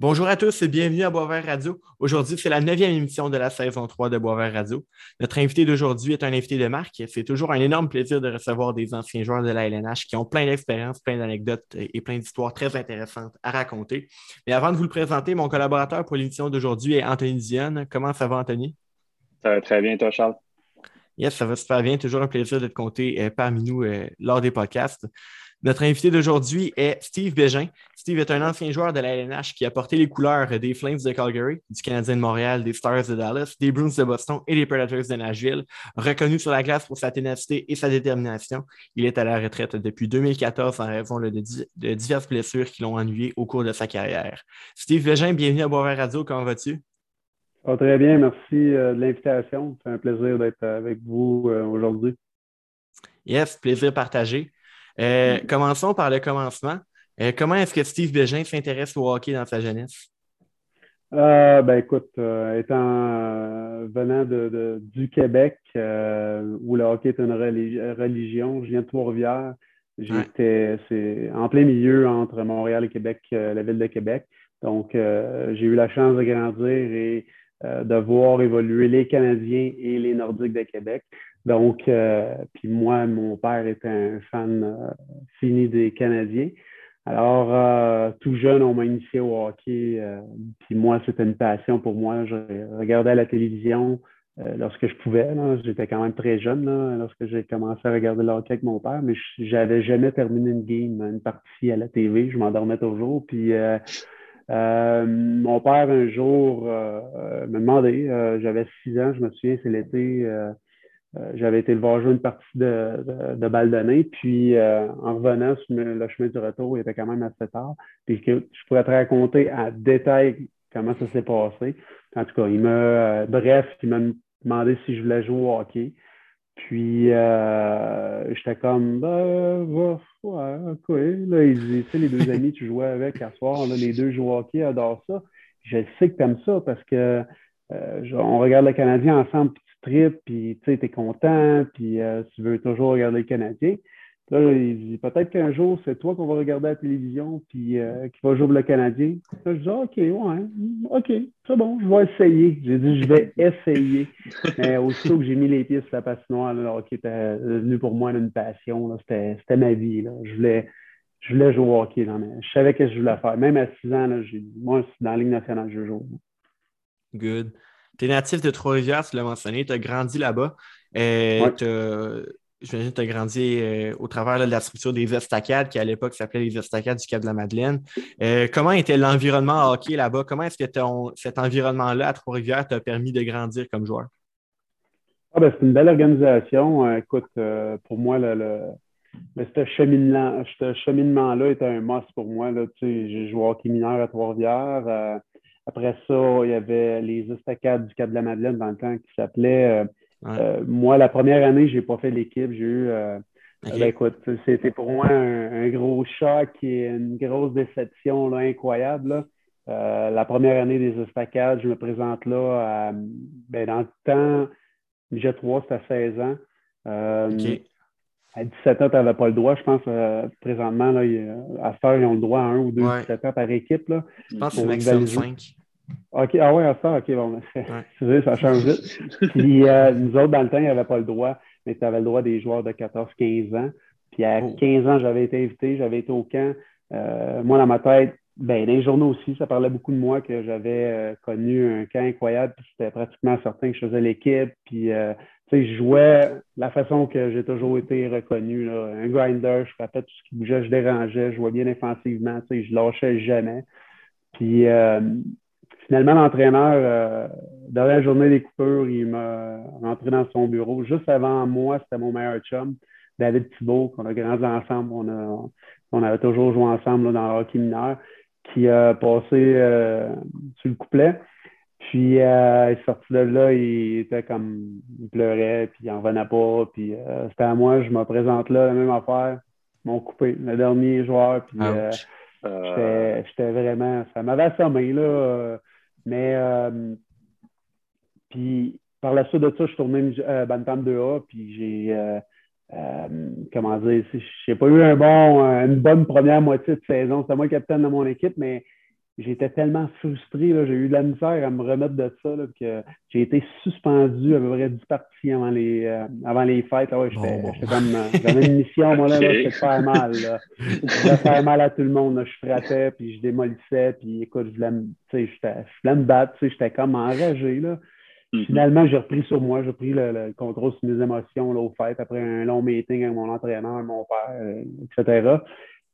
Bonjour à tous et bienvenue à Boisvert Radio. Aujourd'hui, c'est la neuvième émission de la saison 3 de Boisvert Radio. Notre invité d'aujourd'hui est un invité de marque. C'est toujours un énorme plaisir de recevoir des anciens joueurs de la LNH qui ont plein d'expériences, plein d'anecdotes et plein d'histoires très intéressantes à raconter. Mais avant de vous le présenter, mon collaborateur pour l'émission d'aujourd'hui est Anthony Dionne. Comment ça va, Anthony? Ça va très bien, toi, Charles? Yes, ça va super bien. Toujours un plaisir d'être compté euh, parmi nous euh, lors des podcasts. Notre invité d'aujourd'hui est Steve Bégin. Steve est un ancien joueur de la LNH qui a porté les couleurs des Flames de Calgary, du Canadien de Montréal, des Stars de Dallas, des Bruins de Boston et des Predators de Nashville. Reconnu sur la glace pour sa ténacité et sa détermination, il est à la retraite depuis 2014 en raison de, diverses blessures qui l'ont ennuyé au cours de sa carrière. Steve Bégin, bienvenue à Boisvert Radio. Comment vas-tu? très bien, merci euh, de l'invitation. C'est un plaisir d'être avec vous euh, aujourd'hui. Yes, plaisir partagé. Euh, commençons par le commencement. Euh, comment est-ce que Steve Bégin s'intéresse au hockey dans sa jeunesse? Euh, ben écoute, étant venant de, du Québec, où le hockey est une religion, je viens de Trois-Rivières. J'étais en plein milieu entre Montréal et Québec, la ville de Québec. Donc, j'ai eu la chance de grandir et de voir évoluer les Canadiens et les Nordiques de Québec. Donc, euh, puis moi, mon père était un fan euh, fini des Canadiens. Alors, euh, tout jeune, on m'a initié au hockey. puis moi, c'était une passion pour moi. Je regardais la télévision lorsque je pouvais. J'étais quand même très jeune lorsque j'ai commencé à regarder le hockey avec mon père, mais j'avais jamais terminé une game, une partie à la TV. Je m'endormais toujours. Puis mon père, un jour, me demandait, j'avais six ans, je me souviens, c'est l'été euh, j'avais été le voir jouer une partie de, de, de balle donnée. Puis euh, en revenant sur le chemin du retour, il était quand même assez tard. Puis que je pourrais te raconter à détail comment ça s'est passé. En tout cas, il euh, bref, il m'a demandé si je voulais jouer au hockey. Puis j'étais comme bah, ouais, ok. Là, il dit, tu sais, les deux amis tu jouais avec à soir, là, les deux jouent au hockey, adorent ça. Je sais que tu aimes ça parce que on regarde le Canadien ensemble, trip, puis tu es content, puis euh, tu veux toujours regarder le Canadien. Là, il dit peut-être qu'un jour, c'est toi qu'on va regarder à la télévision, puis euh, qui va jouer le Canadien. Là, je dis OK, ouais, OK, c'est bon, je vais essayer. J'ai dit je vais essayer. Mais aussitôt que j'ai mis les pieds sur la patinoire, là, hockey était devenu pour moi une passion. C'était ma vie. Là. Je voulais. Je voulais jouer au hockey. Là, mais je savais ce que je voulais faire. Même à 6 ans, là, dit, moi, dans la Ligue nationale, je joue. Good. Tu es natif de Trois-Rivières, tu l'as mentionné, tu as grandi là-bas. Euh, J'imagine que tu as grandi euh, au travers de la structure des Estacades, qui à l'époque s'appelait les Estacades du Cap de la Madeleine. Euh, comment était l'environnement hockey là-bas? Comment est-ce que cet environnement-là à Trois-Rivières t'a permis de grandir comme joueur? Ah ben, c'est une belle organisation. Euh, écoute, pour moi, le, ce cheminement-là était un must pour moi. J'ai joué hockey mineur à Trois-Rivières. Après ça, il y avait les estacades du Cap de la Madeleine dans le temps qui s'appelait. Euh, euh, moi, la première année, je n'ai pas fait l'équipe. J'ai eu. Euh, ben, écoute, c'était pour moi un, gros choc et une grosse déception là, incroyable. la première année des estacades, je me présente là à, ben, dans le temps, j'ai 3, c'était à 16 ans. À 17 ans, tu n'avais pas le droit. Je pense présentement, là, à faire, ils ont le droit à un ou deux 17 ans par équipe. Là, je pense que c'est maximum 5. OK, ah ouais, ça, OK, bon, ouais. ça change vite. Puis euh, nous autres, dans le temps, il n'y avait pas le droit, mais tu avais le droit des joueurs de 14-15 ans. Puis à 15 ans, j'avais été invité, j'avais été au camp. Euh, moi, dans ma tête, ben, dans les journaux aussi, ça parlait beaucoup de moi que j'avais euh, connu un camp incroyable, puis c'était pratiquement certain que je faisais l'équipe. Puis, tu sais, je jouais la façon que j'ai toujours été reconnu. Là. Un grinder, je frappais tout ce qui bougeait, je dérangeais, je jouais bien défensivement, tu sais, je lâchais jamais. Puis, Finalement, l'entraîneur, euh, dans la journée des coupures, il m'a rentré dans son bureau. Juste avant moi, c'était mon meilleur chum, David Thibault, qu'on a grandi ensemble. On, a, on avait toujours joué ensemble dans le hockey mineur, qui a passé euh, sur le couplet. Puis, euh, il est sorti de là, il était comme, il pleurait, puis il n'en revenait pas. Puis, c'était à moi, je me présente là, la même affaire, mon coupé, le dernier joueur. Puis, j'étais vraiment, ça m'avait assommé, là. Mais euh, puis par la suite de ça, je suis tourné euh, Bantam 2A, puis j'ai euh, euh, comment dire, j'ai pas eu bon, une bonne première moitié de saison. C'était moi le capitaine de mon équipe, mais j'étais tellement frustré, j'ai eu de la misère à me remettre de ça, que j'ai été suspendu à peu près 10 parties avant les, euh, avant les fêtes. Ouais, j'étais, comme, euh, j'avais une mission, moi, là, c'était de faire mal. Je faire mal à tout le monde. Je frappais, puis je démolissais, puis écoute, je voulais, me, je voulais me battre, j'étais comme enragé. Là. Mm-hmm. Finalement, j'ai repris sur moi, j'ai pris le, contrôle sur mes émotions là, au fait, après un long meeting avec mon entraîneur, mon père, euh, etc.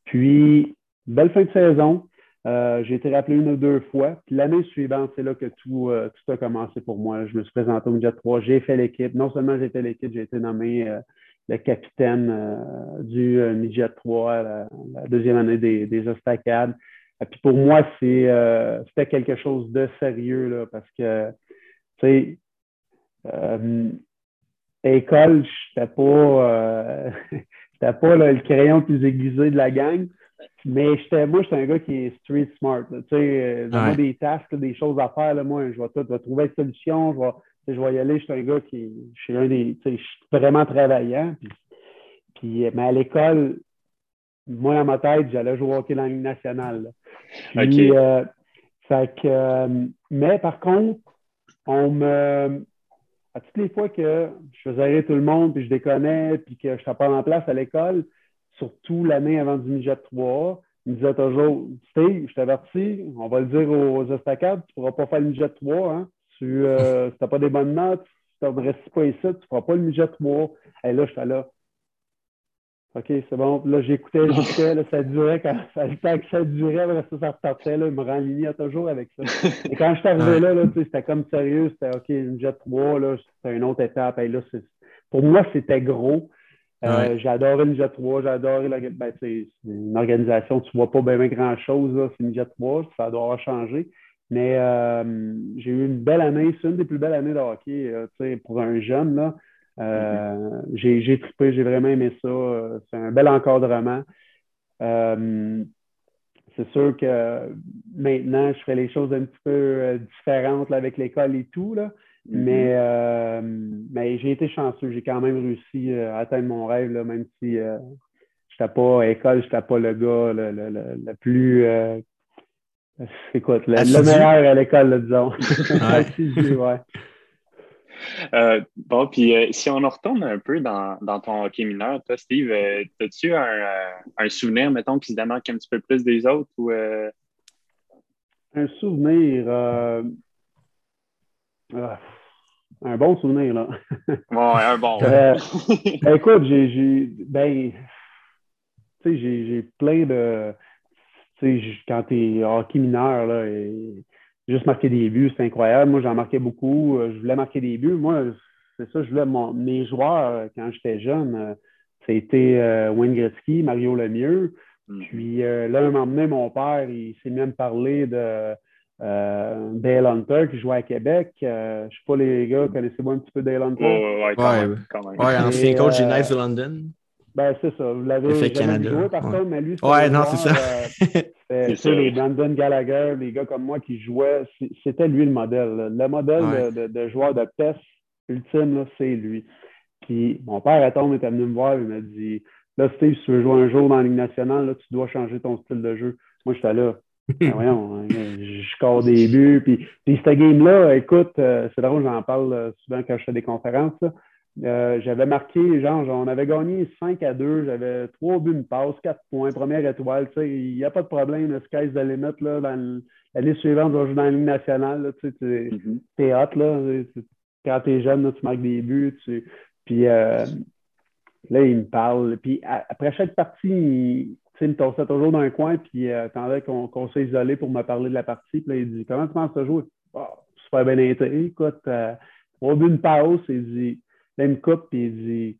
Puis, belle fin de saison. Euh, j'ai été rappelé une ou deux fois. L'année suivante, c'est là que tout, euh, tout a commencé pour moi. Je me suis présenté au Midget 3, j'ai fait l'équipe. Non seulement j'ai fait l'équipe, j'ai été nommé euh, le capitaine du Midget 3 la, deuxième année des, des estacades. Et puis pour moi, c'était quelque chose de sérieux là, parce que, tu sais, école, je n'étais pas, pas le crayon le plus aiguisé de la gang. Mais moi, je suis un gars qui est street smart. Tu sais, euh, des tasks, des choses à faire. Là, moi, je vais, tout, trouver une solution. Je vais, je vais y aller. Je suis un gars qui je suis un des. Je suis vraiment travaillant. Puis, mais à l'école, moi, dans ma tête, j'allais jouer au hockey dans la Ligue nationale. Puis, euh, que, euh, mais par contre, on me. À toutes les fois que je faisais rire tout le monde, puis je déconnais, puis que je ne pas en place à l'école, surtout l'année avant du midget 3 il me disait toujours Steve, je t'avertis, on va le dire aux estacades, tu ne pourras pas faire le midget 3. Hein? Tu euh, n'as pas des bonnes notes, tu ne restes pas ici, tu ne feras pas le midget 3. Et là, j'étais là. OK, c'est bon. Là, j'écoutais, j'écoutais, là, ça durait quand le temps que ça durait, là, ça, ça repartait, là, il me renlignait toujours avec ça. Et quand je suis arrivé là, là c'était comme sérieux, c'était OK, le midget 3, là, c'était une autre étape. Et là, pour moi, c'était gros. Euh, j'ai adoré le Jet 3, j'ai adoré ben, c'est une organisation, tu ne vois pas bien, grand-chose, c'est une Jet 3, ça doit changé. Mais euh, j'ai eu une belle année, c'est une des plus belles années de hockey euh, pour un jeune. Là. Mm-hmm. j'ai, trippé, j'ai vraiment aimé ça. c'est un bel encadrement. c'est sûr que maintenant, je fais les choses un petit peu différentes avec l'école et tout. Là. Mm-hmm. Mais, euh, mais j'ai été chanceux. J'ai quand même réussi euh, à atteindre mon rêve, là, même si euh, je n'étais pas à l'école, je n'étais pas le gars le, le, le, plus. écoute, le, meilleur à l'école, disons. ouais. bon, puis si on en retourne un peu dans, dans ton hockey mineur, toi, Steve, as-tu un, un, souvenir, mettons, qui se démarque un petit peu plus des autres? Ou, Un souvenir. Ah, un bon souvenir, là. ouais, un bon. Euh, ben, écoute, j'ai, ben, tu sais, j'ai plein de, tu sais, quand tu es hockey mineur, là, et juste marquer des buts, c'est incroyable. Moi, j'en marquais beaucoup. Euh, je voulais marquer des buts. Moi, c'est ça, je voulais, mes joueurs, euh, quand j'étais jeune, c'était Wayne Gretzky, Mario Lemieux. Mm. Puis là, un moment donné, mon père, il s'est même parlé de euh, Dale Hunter qui jouait à Québec. Euh, je ne sais pas, les gars, connaissez-vous un petit peu Dale Hunter? Oh, ouais, quand même. Quand même. Ouais, ancien coach des Knights de London. Ben, c'est ça. Vous l'avez fait Canada. joué par contre, mais lui, Ouais, non, c'est ça. Euh, c'est les Brandon Gallagher, les gars comme moi qui jouaient, c'était lui le modèle. Le modèle de, de, joueur de peste ultime, c'est lui. Puis mon père, à temps, est venu me voir, il m'a dit Là, Steve, si tu veux jouer un jour dans la Ligue nationale, là, tu dois changer ton style de jeu. Moi, j'étais là. Ben voyons, hein, je score des buts. Puis, puis cette game-là, écoute, euh, c'est drôle, j'en parle euh, souvent quand je fais des conférences. Euh, j'avais marqué, genre, on avait gagné 5 à 2, j'avais 3 buts, une passe, 4 points, première étoile. Il n'y a pas de problème, le sky's the limit. Là, dans l'année suivante, on va jouer dans la Ligue nationale. Tu es, mm-hmm. hot. Là, quand tu es jeune, tu marques des buts. Puis là, il me parle. Puis après chaque partie, il me tossait toujours dans un coin, puis euh, attendait qu'on s'est isolé pour me parler de la partie. Puis là, il dit Comment tu penses à jouer oh, Super bien été. Écoute, euh, on a vu une pause. Il dit Là, il me coupe, puis il dit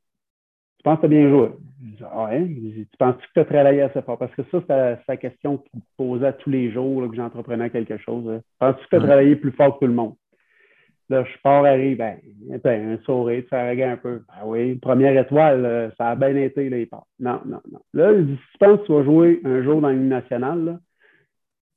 Tu penses que tu as bien joué? Je dis Ah, hein? Il dit, Tu penses que tu as travaillé assez fort? Parce que ça, c'est la question qu'il posait tous les jours que j'entreprenais quelque chose. Hein. Penses-tu que tu as travaillé plus fort que tout le monde? Là, je pars, arrive, ben, un sourire, tu fais un peu. Ben oui, première étoile, euh, ça a bien été, là, il part. Non, non, non. Là, il dit, si tu penses que tu vas jouer un jour dans l'Union nationale,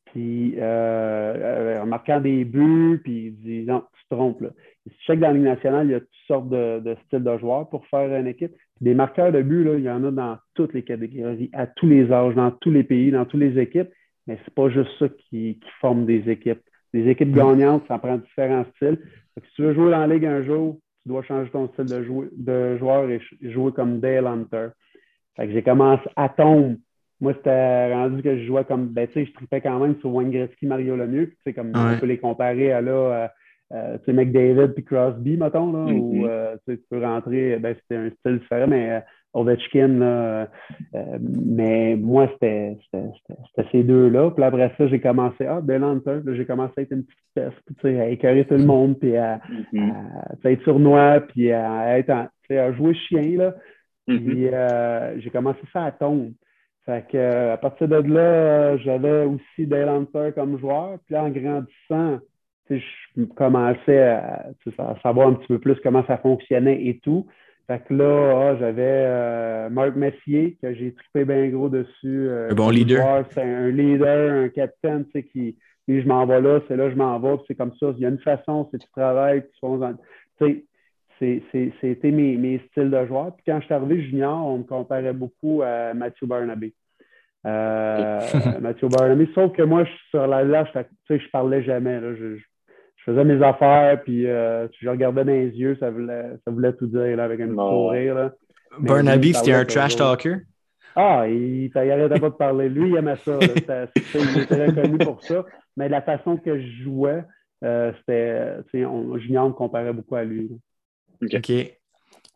puis euh, euh, en marquant des buts, puis il dit, non, tu te trompes, là. Tu checkes dans l'Union nationale, il y a toutes sortes de, styles de joueurs pour faire une équipe. des marqueurs de buts, il y en a dans toutes les catégories, à tous les âges, dans tous les pays, dans toutes les équipes. mais c'est pas juste ça qui, forme des équipes. Des équipes gagnantes, ça prend différents styles. si tu veux jouer dans la ligue un jour, tu dois changer ton style de, de joueur et jouer comme Dale Hunter. j'ai commencé à tomber. Moi, c'était rendu que je jouais comme, ben, tu sais, je tripais quand même sur Wayne Gretzky, Mario Lemieux. Tu comme on peut les comparer à là, euh, euh, tu sais, McDavid puis Crosby, mettons, là, mm-hmm. où euh, tu peux rentrer, ben, c'était un style différent, mais Ovechkin, là, mais moi, c'était ces deux-là. Puis après ça, j'ai commencé, ah, Dale Hunter, j'ai commencé à être une petite peste, tu sais, à écœurer tout le monde, puis à, mm-hmm. à, être sournois, puis à, être à jouer chien, là. Mm-hmm. Puis j'ai commencé ça à tomber. Fait que, à partir de là, j'avais aussi Dale Hunter comme joueur. Puis en grandissant, je commençais à, savoir un petit peu plus comment ça fonctionnait et tout. Fait que là, ah, j'avais euh, Marc Messier, que j'ai trippé bien gros dessus. Euh, un bon leader. C'est un leader, un capitaine, tu sais, qui, je m'en vais là, c'est là, je m'en vais, c'est comme ça. Il y a une façon, c'est tu travailles, tu sais, c'était mes, mes, styles de joueur. Puis quand je suis arrivé junior, on me comparait beaucoup à Mathieu Barnaby. Euh, Mathieu Barnaby, sauf que moi, je sur la lâche, je ne parlais jamais. Je, faisais mes affaires, puis euh, je regardais dans les yeux, ça voulait, ça voulait tout dire là, avec un petit sourire. Barnaby, c'était un trash talker? Ah, il n'arrêtait pas de parler. Lui, il aimait ça. il était reconnu pour ça. Mais la façon que je jouais, euh, c'était. Junior me comparait beaucoup à lui. OK.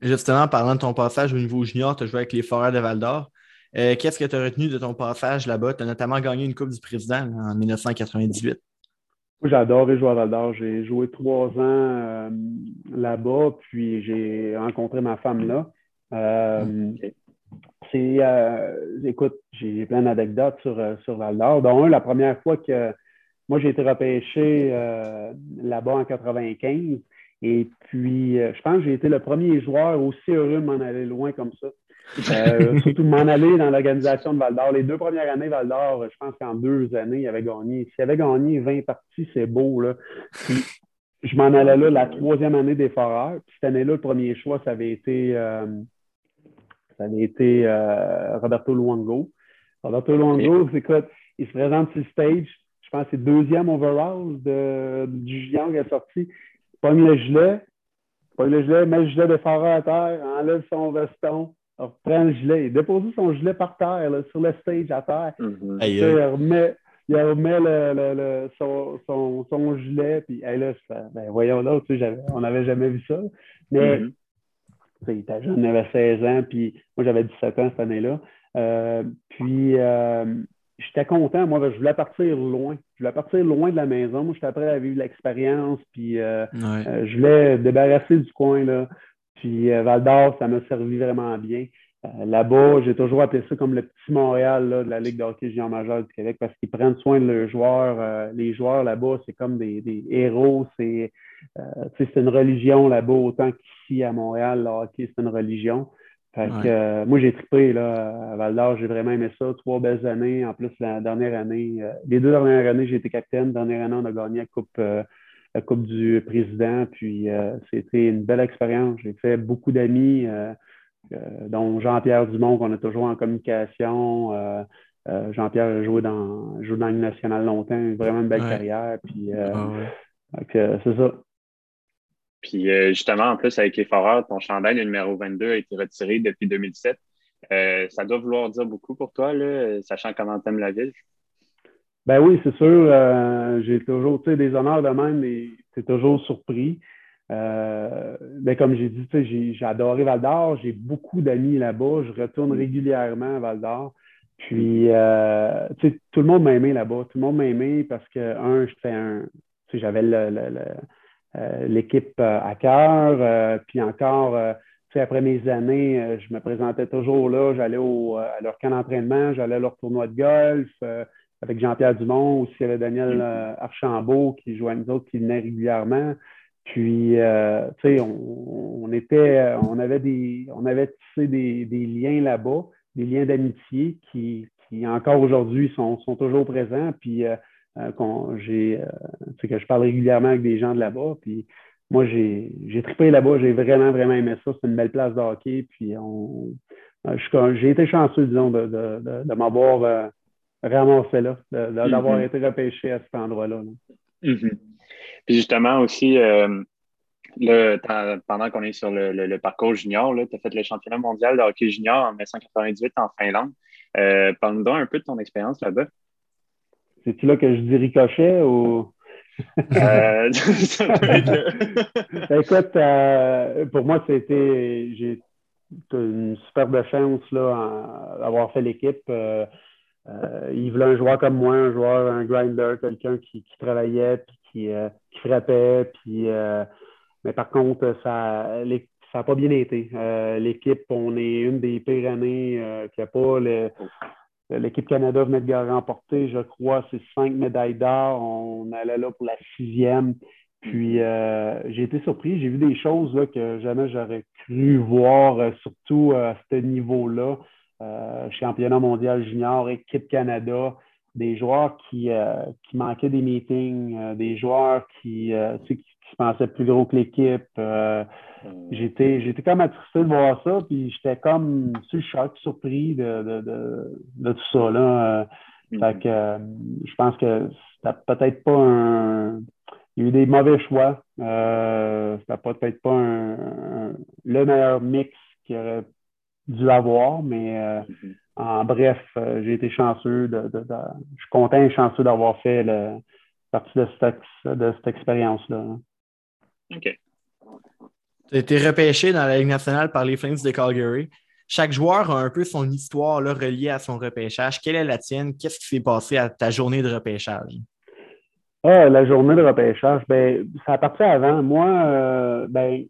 Justement, parlant de ton passage au niveau junior, tu as joué avec les Foreurs de Val d'Or. Euh, qu'est-ce que tu as retenu de ton passage là-bas? Tu as notamment gagné une Coupe du Président en 1998. J'ai adoré jouer à Val d'Or. J'ai joué trois ans euh, là-bas, puis j'ai rencontré ma femme là. Euh, c'est, écoute, j'ai plein d'anecdotes sur, sur Val d'Or. Dont un, la première fois que moi j'ai été repêché là-bas en 95, et puis, euh, je pense que j'ai été le premier joueur aussi heureux de m'en aller loin comme ça. Euh, surtout m'en aller dans l'organisation de Val d'Or. Les deux premières années, Val d'Or, je pense qu'en deux années, il avait gagné. S'il avait gagné 20 parties, c'est beau. Là. je m'en allais là la troisième année des Foreurs. Puis cette année-là, le premier choix, ça avait été, euh, ça avait été Roberto Luongo. Roberto Luongo, c'est quoi? Il se présente sur le stage. Je pense que c'est deuxième overall de, du Junior qui est sorti pogne le gilet, pogne le gilet, met le gilet de phare à terre, enlève son veston, reprend le gilet, il dépose son gilet par terre, sur le stage à terre. Mm-hmm. Il remet, il remet le, son, son, son, gilet, puis là, ben, voyons là, tu sais, on n'avait jamais vu ça. Mais mm-hmm. il était jeune, il avait 16 ans, puis moi j'avais 17 ans cette année-là. Euh, puis euh, j'étais content. Moi, je voulais partir loin. Je voulais partir loin de la maison. Moi, j'étais prêt à vivre l'expérience. Puis, euh, euh, je voulais débarrasser du coin. Là. Puis, euh, Val d'Or, ça m'a servi vraiment bien. Là-bas, j'ai toujours appelé ça comme le petit Montréal de la Ligue de hockey junior majeur du Québec parce qu'ils prennent soin de leurs joueurs. les joueurs là-bas, c'est comme des, des héros. C'est une religion là-bas, autant qu'ici à Montréal, le hockey, c'est une religion. Fait que, euh, moi, j'ai trippé là, à Val d'Or, j'ai vraiment aimé ça. Trois belles années. En plus, la dernière année, euh, les deux dernières années, j'ai été capitaine. La dernière année, on a gagné la Coupe, euh, la coupe du Président. Puis c'était une belle expérience. J'ai fait beaucoup d'amis, dont Jean-Pierre Dumont, qu'on a toujours en communication. Jean-Pierre a joué dans, joué dans nationale longtemps, vraiment une belle carrière. Puis ah c'est ça. Puis euh, justement, en plus, avec les Foreurs, ton chandail, le numéro 22, a été retiré depuis 2007. Euh, ça doit vouloir dire beaucoup pour toi, là, sachant comment tu aimes la ville. Ben oui, c'est sûr. Euh, j'ai toujours des honneurs de même et tu toujours surpris. ben comme j'ai dit, j'ai adoré Val d'Or. J'ai beaucoup d'amis là-bas. Je retourne régulièrement à Val d'Or. Puis, tout le monde m'a aimé là-bas. Tout le monde m'a aimé parce que, un, je fais un. J'avais le euh, l'équipe euh, à cœur. Euh, puis encore, après mes années, je me présentais toujours là. J'allais à leur camp d'entraînement, j'allais à leur tournoi de golf avec Jean-Pierre Dumont, aussi il y avait Daniel mm-hmm. Archambault qui jouait à nous autres, qui venait régulièrement. Puis, tu sais, on, était, on avait des, on avait tissé des, liens là-bas, des liens d'amitié qui, qui encore aujourd'hui sont, sont, toujours présents. Puis, euh, j'ai, euh, que je parle régulièrement avec des gens de là-bas. Puis moi, j'ai, j'ai trippé là-bas, j'ai vraiment, vraiment aimé ça. C'est une belle place de hockey. Puis on, euh, j'ai été chanceux, disons, de, de, de, m'avoir ramassé là, d'avoir mm-hmm. été repêché à cet endroit-là. Mm-hmm. Puis justement aussi, euh, pendant qu'on est sur le, parcours junior, tu as fait le championnat mondial de hockey junior en 1998 en Finlande. Euh, Parle-nous un peu de ton expérience là-bas. C'est-tu là que je dis ricochet ou? Euh, Écoute, euh, pour moi, c'était j'ai une superbe chance d'avoir fait l'équipe. Euh, il voulait un joueur comme moi, un joueur, un grinder, quelqu'un qui, travaillait, puis qui, qui frappait, puis mais par contre, ça n'a pas bien été. l'équipe, on est une des pires années qui n'a pas le, L'équipe Canada venait de remporter, je crois, c'est cinq médailles d'or. On allait là pour la sixième. Puis euh, j'ai été surpris. J'ai vu des choses là, que jamais j'aurais cru voir, euh, surtout euh, à ce niveau-là. Championnat mondial junior, équipe Canada, des joueurs qui, qui manquaient des meetings, des joueurs qui, qui pensais plus gros que l'équipe. Euh, j'étais, j'étais comme attristé de voir ça, puis j'étais comme sur le choc, surpris de, de, tout ça. Là. Euh, fait que euh, je pense que c'était peut-être pas un. Il y a eu des mauvais choix. Euh, c'était peut-être pas un, le meilleur mix qu'il aurait dû avoir, mais mm-hmm. en bref, j'ai été chanceux. De, de, je suis content et chanceux d'avoir fait le, partie de cette, de cette expérience-là. OK. Tu as été repêché dans la Ligue nationale par les Flames de Calgary. Chaque joueur a un peu son histoire là, reliée à son repêchage. Quelle est la tienne? Qu'est-ce qui s'est passé à ta journée de repêchage? Ah, la journée de repêchage, ben, ça a parti avant. Moi, euh, ben,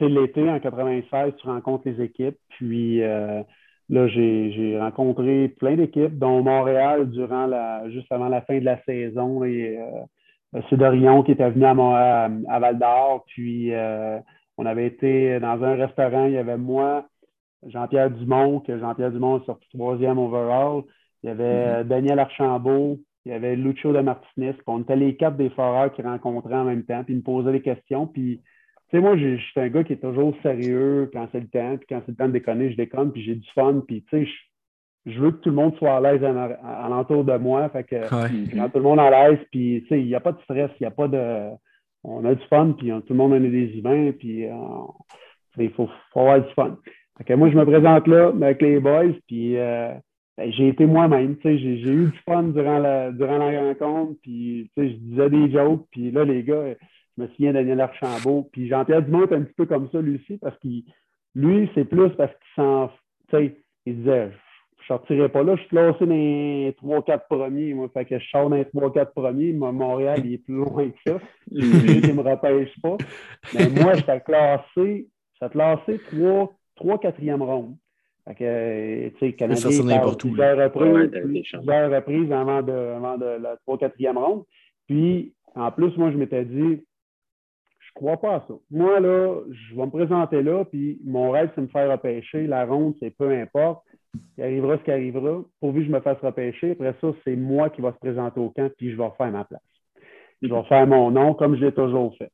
l'été en 96, tu rencontres les équipes. Puis euh, là, j'ai rencontré plein d'équipes, dont Montréal durant la, juste avant la fin de la saison. Et, euh, euh, qui était venu à, à, Val d'Or. Puis euh, on avait été dans un restaurant. Il y avait moi, Jean-Pierre Dumont, que Jean-Pierre Dumont est sorti troisième overall. Il y avait mm-hmm. Daniel Archambault. Il y avait Lucho de Martinez. Puis on était les quatre des foreurs qui rencontraient en même temps. Puis ils me posaient des questions. Puis, sais, moi, je suis un gars qui est toujours sérieux quand c'est le temps. Puis quand c'est le temps de déconner, je déconne. Puis j'ai du fun. Puis, tu sais, je veux que tout le monde soit à l'aise alentour de moi. Fait que quand tout le monde est à l'aise, puis il n'y a pas de stress, il n'y a pas de. On a du fun, puis tout le monde en a des humains, puis euh, il faut, avoir du fun. Fait que moi, je me présente là avec les boys, puis euh, ben, j'ai été moi-même. J'ai eu du fun durant la, durant la rencontre, puis je disais des jokes, puis là, les gars, je me souviens Daniel Archambault, puis Jean-Pierre Dumont est un petit peu comme ça, lui aussi, parce qu'il lui, c'est plus parce qu'il s'en. Il disait je sortirais pas là. Je suis classé dans les 3-4 premiers. Moi. Fait que je sors dans les 3-4 premiers. Montréal, il est plus loin que ça. il ne me repêche pas. Mais moi, j'étais classé, j'étais classé 3, 3 4e ronde. Fait que, tu sais, Canadien, plusieurs reprises, plusieurs reprises avant de, avant de la 3 4e ronde. Puis, en plus, moi, je m'étais dit, crois pas à ça. Moi, là, je vais me présenter là, puis mon rêve, c'est me faire repêcher. La ronde, c'est peu importe. Il arrivera ce qui arrivera. Pourvu que je me fasse repêcher, après ça, c'est moi qui va se présenter au camp, puis je vais refaire ma place. Je vais faire mon nom comme je l'ai toujours fait.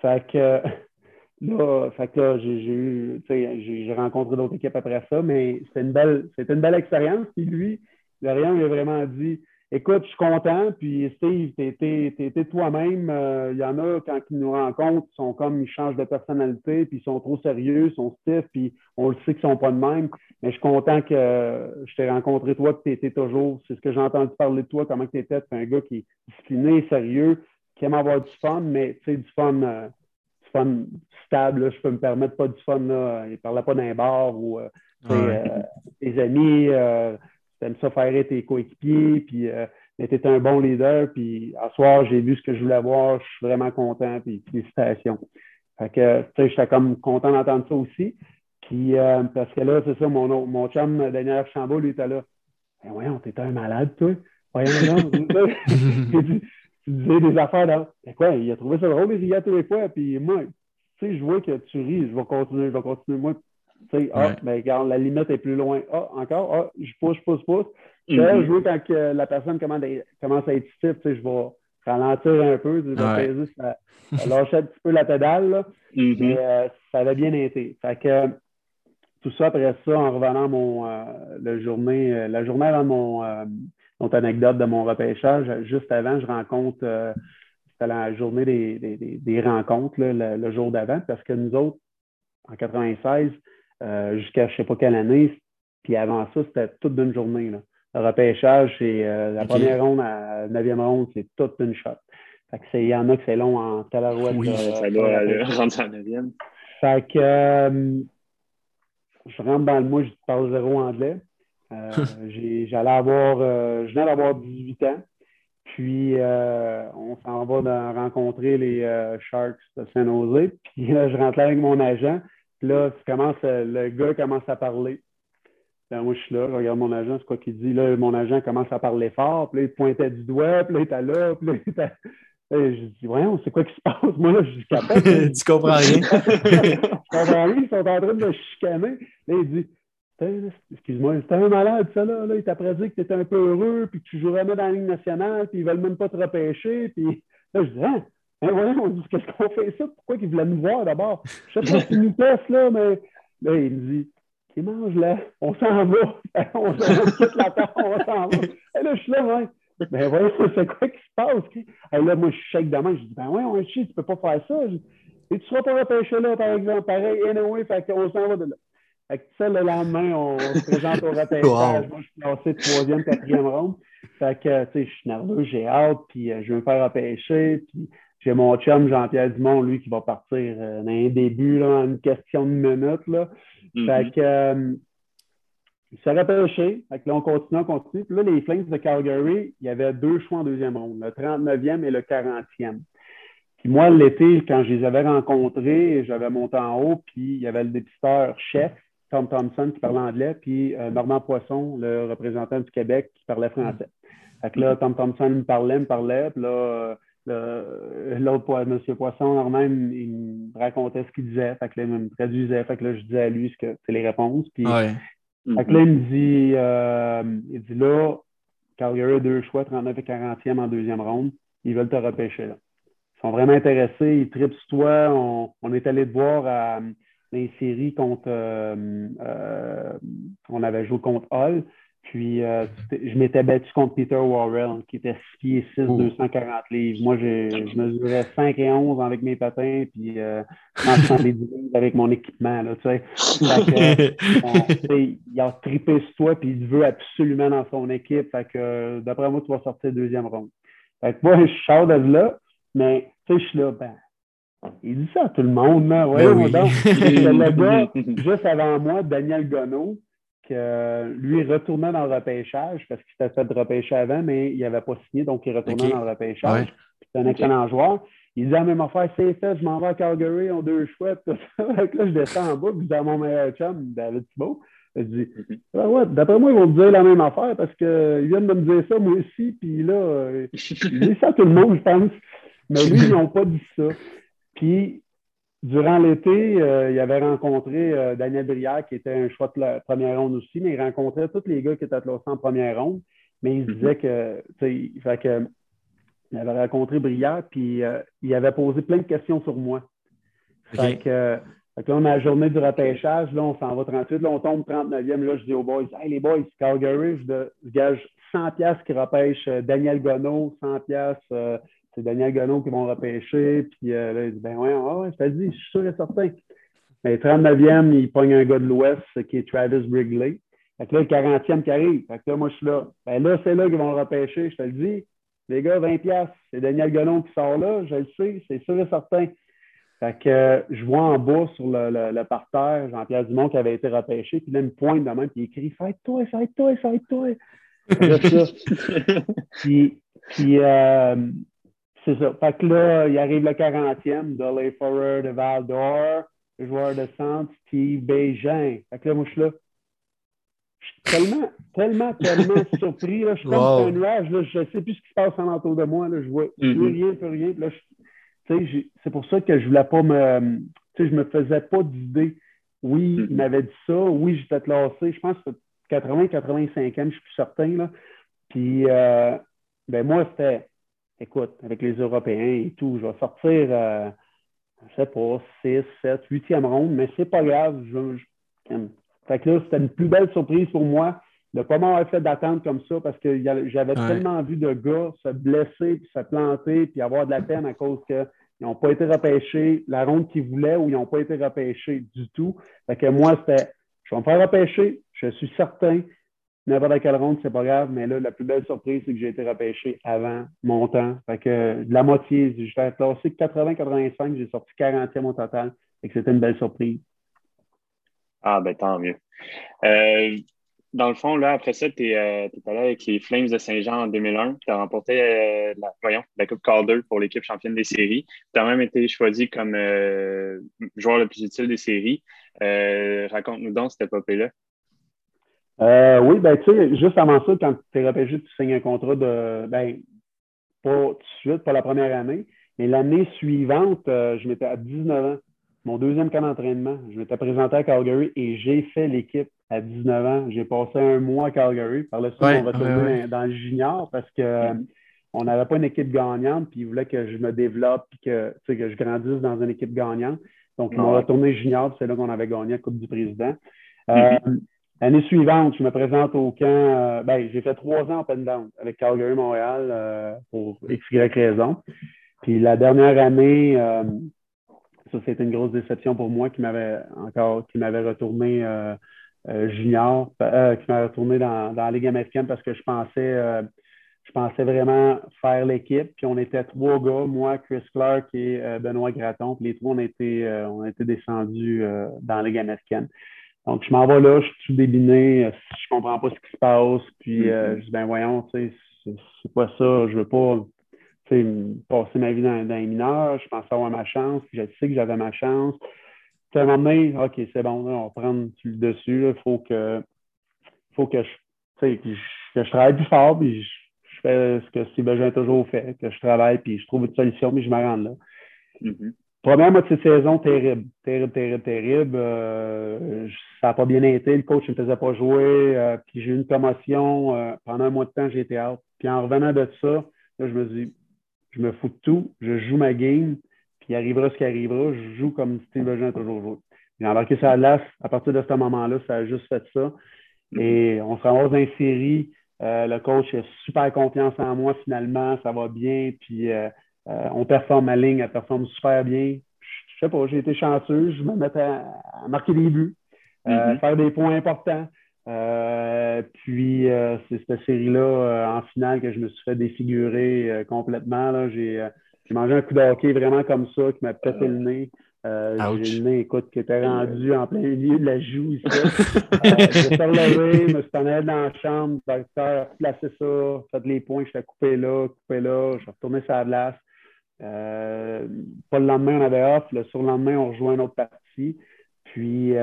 Fait que là, fait que j'ai eu, j'ai rencontré d'autres équipes après ça, mais c'était une belle, une belle expérience. Puis lui, rien il a vraiment dit Écoute, je suis content. Puis Steve, t'es toi-même. Il euh, y en a, quand ils nous rencontrent, ils sont comme, ils changent de personnalité, puis ils sont trop sérieux, ils sont stiff, puis on le sait qu'ils sont pas de même. Mais je suis content que je t'ai rencontré toi, que tu étais toujours. C'est ce que j'ai entendu parler de toi, comment tu étais. Tu un gars qui est discipliné, sérieux, qui aime avoir du fun, mais tu sais, du fun. Euh, du fun stable, je peux me permettre pas du fun. Là. Il parlait pas d'un bar ou euh, tes amis, aimes ça faire tes coéquipiers, puis euh, tu es un bon leader, puis à soir, j'ai vu ce que je voulais voir, je suis vraiment content, puis félicitations. Fait que, tu sais, j'étais comme content d'entendre ça aussi. Puis, euh, parce que là, c'est ça, mon, mon chum Daniel Archambault, lui, était là. Ben voyons, t'étais un malade, toi. Voyons, non. tu, disais des affaires là. Ben quoi, il a trouvé ça drôle, il riait tous les fois. Puis moi, tu sais, je vois que tu ris, je vais continuer, je vais continuer. Moi, tu sais, ah, mais regarde, la limite est plus loin. Ah, encore, ah, je pousse, je pousse, pousse. Je vais jouer quand que la personne commence à être stiff, tu sais, je vais ralentir un peu, je vais peser, ça, lâcher un petit peu la pédale, là, mm-hmm. mais euh, ça avait bien été. Fait que tout ça, après ça, en revenant mon, la, journée, la journée avant mon, mon anecdote de mon repêchage, juste avant, je rencontre c'était la journée des, rencontres, le, jour d'avant, parce que nous autres, en 96, jusqu'à je ne sais pas quelle année, puis avant ça, c'était toute d'une journée. Là. Le repêchage, c'est euh, la première ronde à la neuvième ronde, c'est toute une shot. Fait il y en a que c'est long en tabarouette. Oui, euh, ça doit aller rendre en neuvième. Fait que euh, je rentre dans le mois, je parle zéro anglais. j'allais avoir, je viens d'avoir 18 ans. Puis, on s'en va rencontrer les Sharks de Saint-Nosé. Puis là, je rentre là avec mon agent. Puis là, commence, le gars commence à parler. Ben, moi, je suis là, je regarde mon agent, c'est quoi qu'il dit. Là, mon agent commence à parler fort, puis là, il pointait du doigt, puis là, il était là, puis là, il était... Et je dis, voyons, c'est quoi qui se passe? Moi, là, je suis capable. tu comprends rien. je comprends rien, ils sont en train de me chicaner. Là, il dit, excuse-moi, c'était un malade, ça, là. là il t'a prédit que tu étais un peu heureux, puis que tu jouerais même dans la Ligue nationale, puis ils veulent même pas te repêcher. Puis là, je dis, hein? Voyons, on dit, qu'est-ce qu'on fait ça? Pourquoi qu'ils voulaient nous voir d'abord? Je sais pas s'ils nous testent, là, mais là, il me dit, qui mange là, on s'en va, on quitte la table, on s'en va. Et là, je suis là, ouais. Ben voyons, c'est quoi qui se passe? Et là, moi, je shake de main, je dis, ben ouais, on chie, tu peux pas faire ça. Et tu seras pas repêché là, par exemple, pareil, anyway, fait qu'on s'en va de là. Fait que ça, le lendemain, on se présente au repêchage. Moi, je suis classé troisième, quatrième ronde. Fait que, tu sais, je suis nerveux, j'ai hâte, puis euh, je vais me faire repêcher, puis j'ai mon chum Jean-Pierre Dumont, lui, qui va partir euh, dans un début, là, en une question de minutes, là. Fait mm-hmm. que, euh, il s'est repêché. Fait que là, on continue, on continue. Puis là, les Flames de Calgary, il y avait deux choix en deuxième ronde, le 39e et le 40e. Puis moi, l'été, quand je les avais rencontrés, j'avais monté en haut, puis il y avait le dépisteur chef, Tom Thompson, qui parlait anglais, puis euh, Normand Poisson, le représentant du Québec, qui parlait français. Fait que là, Tom Thompson me parlait, me parlait, puis là, L'autre, M. Poisson, même, il me racontait ce qu'il disait. Fait que là, il me traduisait. Fait que là, je disais à lui ce que c'est les réponses. Puis, Fait que là, il me dit, euh, il dit là, Calgary a deux choix, 39 et 40e en deuxième ronde. Ils veulent te repêcher là. Ils sont vraiment intéressés, ils tripent sur toi. On, on est allé te voir à, les séries contre. Euh, euh, on avait joué contre Hall. Puis, euh, je m'étais battu contre Peter Warrell, qui était 6 pieds 6, 240 livres. Moi, je mesurais 5 et 11 avec mes patins, puis euh, 30 avec mon équipement. Là, tu sais. il a trippé sur toi, puis il veut absolument dans son équipe. Fait que, d'après moi, tu vas sortir deuxième ronde. Fait que moi, je sors de là, mais tu sais, je suis là, ben, il dit ça à tout le monde, là. Ouais, ben oui. donc, le gars, juste avant moi, Daniel Gonneau, lui retournait dans le repêchage parce qu'il s'était fait de repêcher avant, mais il n'avait pas signé, donc il retournait dans le repêchage. C'est un excellent joueur. Il disait la même affaire, c'est fait, je m'en vais à Calgary, on deux chouettes. là, je descends en bas, puis je mon meilleur chum, David Thibault. Je dis, ah ouais, d'après moi, ils vont me dire la même affaire parce qu'ils viennent de me dire ça, moi aussi, puis là, euh, il dit ça à tout le monde, je pense. Mais lui, ils n'ont pas dit ça. Puis, Durant l'été, euh, il avait rencontré euh, Daniel Brière, qui était un choix de la première ronde aussi, mais il rencontrait tous les gars qui étaient classés en première ronde. Mais il se disait que, tu sais, que, il avait rencontré Brière, puis euh, il avait posé plein de questions sur moi. Fait, que, fait que là, on a la journée du repêchage, là, on s'en va 38, là, on tombe 39e, là, je dis aux boys, hey les boys, Calgary, je, je gage 100 pièces qui repêche Daniel Gonneau, 100 pièces c'est Daniel Gonneau qui vont repêcher. Puis euh, là, il dit Ben ouais, ouais, je te dis, je suis sûr et certain. Mais 39e, il pogne un gars de l'Ouest qui est Travis Brigley. Fait que là, le 40e qui arrive. Fait que là, moi, je suis là. Ben là, c'est là qu'ils vont repêcher, je te le dis. Les gars, 20$. C'est Daniel Gonneau qui sort là, je le sais, c'est sûr et certain. Fait que euh, je vois en bas sur le, le, parterre Jean-Pierre Dumont qui avait été repêché, puis là, il me pointe de même, puis il écrit Faites-toi, faites-toi, faites-toi. puis, puis euh, c'est ça. Fait que là, il arrive le 40e, Dolly Forward de Val d'Or, joueur de centre, Steve Bégin. Fait que là, moi, je suis là. Je suis tellement, tellement, tellement surpris. Là. Je suis comme un nuage. Là. Je ne sais plus ce qui se passe en entour de moi. Là. Je vois plus mm-hmm. rien, plus rien. Là, c'est pour ça que je voulais pas me. Tu sais, je me faisais pas d'idée. Oui, il mm-hmm. m'avait dit ça. Oui, j'étais classé. Je pense que 80, 85 ans, je suis plus certain. Là. Puis, euh, ben moi, c'était écoute, avec les Européens et tout, je vais sortir, euh, je ne sais pas, 6, 7, 8e ronde, mais c'est pas grave. Je, Fait que là, c'était une plus belle surprise pour moi de ne pas m'avoir fait d'attente comme ça parce que j'avais tellement vu de gars se blesser, puis se planter, puis avoir de la peine à cause qu'ils n'ont pas été repêchés la ronde qu'ils voulaient ou ils n'ont pas été repêchés du tout. Fait que moi, c'était je vais me faire repêcher, je suis certain. N'importe quelle ronde, c'est pas grave, mais là, la plus belle surprise, c'est que j'ai été repêché avant mon temps. Fait que de la moitié, j'étais classé 80-85, j'ai sorti 40e au total. Fait que c'était une belle surprise. Ah, ben tant mieux. Euh, dans le fond, là, après ça, tu es, euh, allé avec les Flames de Saint-Jean en 2001. Tu as remporté euh, la, Coupe Calder pour l'équipe championne des séries. Tu as même été choisi comme joueur le plus utile des séries. Raconte-nous donc cette épopée-là. Oui, ben tu sais, juste avant ça, quand tu es repêché, tu signes un contrat de, ben, pas tout de suite, pas la première année, mais l'année suivante, je m'étais à 19 ans mon deuxième camp d'entraînement. Je m'étais présenté à Calgary et j'ai fait l'équipe à 19 ans. J'ai passé un mois à Calgary. Par la suite, on va tourner dans le junior parce que euh, on n'avait pas une équipe gagnante, puis ils voulaient que je me développe et que, que je grandisse dans une équipe gagnante. Donc, ils m'ont retourné junior, c'est là qu'on avait gagné la Coupe du Président. Euh, mm-hmm. L'année suivante, je me présente au camp. Euh, ben, j'ai fait trois ans en down avec Calgary Montréal pour X, Y raison. Puis la dernière année, ça, c'était une grosse déception pour moi qui m'avait encore qui m'avait retourné euh, euh, junior, euh, qui m'avait retourné dans, la Ligue américaine parce que je pensais je pensais vraiment faire l'équipe. Puis on était trois gars, moi, Chris Clark et Benoît Graton. Puis les trois, on était, on était descendus dans la Ligue américaine. Donc, je m'en vais là, je suis tout débiné, je comprends pas ce qui se passe. Puis mm-hmm. je dis, ben voyons, tu sais, c'est pas ça, je veux pas passer ma vie dans, les mineurs, je pensais avoir ma chance, je sais que j'avais ma chance. à un moment donné, OK, c'est bon, on va prendre le dessus. Il faut que, faut que, je, que je travaille plus fort, puis je, fais ce que Steve a toujours fait, que je travaille, puis je trouve une solution, puis je me rends là. Mm-hmm. Première moitié de saison, terrible, terrible, terrible, terrible. Euh, ça n'a pas bien été. Le coach ne me faisait pas jouer. Euh, puis j'ai eu une promotion. Euh, pendant un mois de temps, j'ai été out. Puis en revenant de ça, là, je me dis, je me fous de tout, je joue ma game, puis arrivera ce qui arrivera, je joue comme Steve Lejeune a toujours joué. J'ai embarqué sur la glace, à partir de ce moment-là, ça a juste fait ça. Et on se ramasse dans une série, euh, le coach a super confiance en moi finalement, ça va bien, puis euh, on performe ma ligne, elle performe super bien. Je sais pas, j'ai été chanceux, je me mettais à, marquer des buts, mm-hmm. faire des points importants. Euh, puis euh, c'est cette série-là euh, en finale que je me suis fait défigurer complètement. J'ai mangé un coup de hockey vraiment comme ça qui m'a pété le nez. j'ai le nez, écoute, qui était rendu en plein milieu de la joue ici. j'ai relevé, je me suis allé dans la chambre, le docteur a placé ça, fait les points, je t'ai coupé là, coupé là, je suis retourné sur la glace. Pas le lendemain, on avait off. Le surlendemain, on rejoint une autre partie. Puis,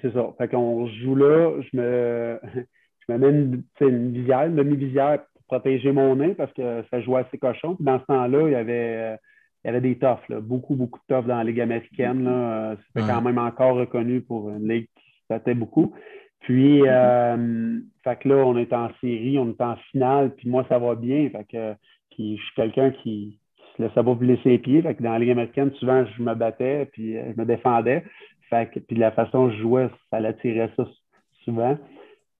c'est ça. Fait qu'on joue là, je me, je me mets une, une visière, une demi-visière pour protéger mon nez parce que ça jouait assez cochon. Puis dans ce temps-là, il y avait, il y avait des toughs, beaucoup, beaucoup de toughs dans la Ligue américaine. Là. C'était quand même encore reconnu pour une ligue qui se battait beaucoup. Puis, euh, fait que là, on est en série, on est en finale, puis moi, ça va bien. Fait que je suis quelqu'un qui, se laissait pas blesser les pieds. Fait que dans la Ligue américaine, souvent, je me battais, puis je me défendais. Fait que, puis la façon dont je jouais, ça l'attirait ça souvent.